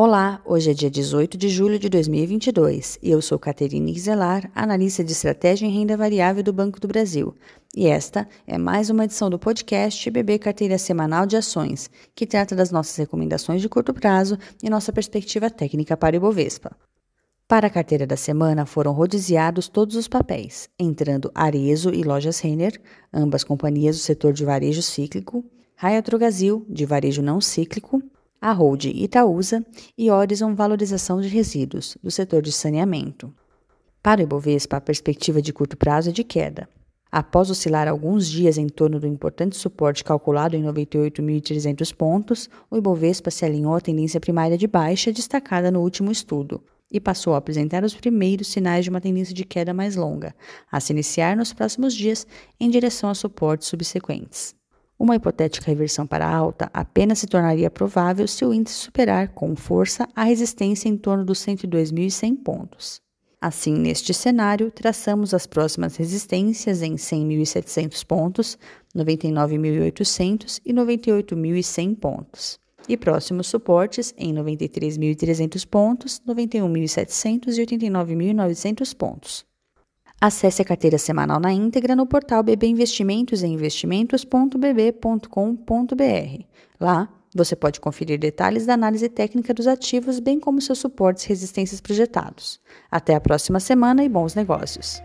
Olá, hoje é dia 18 de julho de 2022 e eu sou Caterine Iselar, analista de estratégia em renda variável do Banco do Brasil. E esta é mais uma edição do podcast BB Carteira Semanal de Ações, que trata das nossas recomendações de curto prazo e nossa perspectiva técnica para o Ibovespa. Para a carteira da semana foram rodiziados todos os papéis, entrando Arezo e Lojas Renner, ambas companhias do setor de varejo cíclico, Raia Drogasil, de varejo não cíclico, a Hold Itaúsa e Horizon Valorização de Resíduos, do setor de saneamento. Para o Ibovespa, a perspectiva de curto prazo é de queda. Após oscilar alguns dias em torno do importante suporte calculado em 98.300 pontos, o Ibovespa se alinhou à tendência primária de baixa destacada no último estudo e passou a apresentar os primeiros sinais de uma tendência de queda mais longa, a se iniciar nos próximos dias em direção a suportes subsequentes. Uma hipotética reversão para alta apenas se tornaria provável se o índice superar com força a resistência em torno dos 102.100 pontos. Assim, neste cenário, traçamos as próximas resistências em 100.700 pontos, 99.800 e 98.100 pontos, e próximos suportes em 93.300 pontos, 91.700 e 89.900 pontos. Acesse a carteira semanal na íntegra no portal BB Investimentos em investimentos.bb.com.br. Lá, você pode conferir detalhes da análise técnica dos ativos, bem como seus suportes e resistências projetados. Até a próxima semana e bons negócios!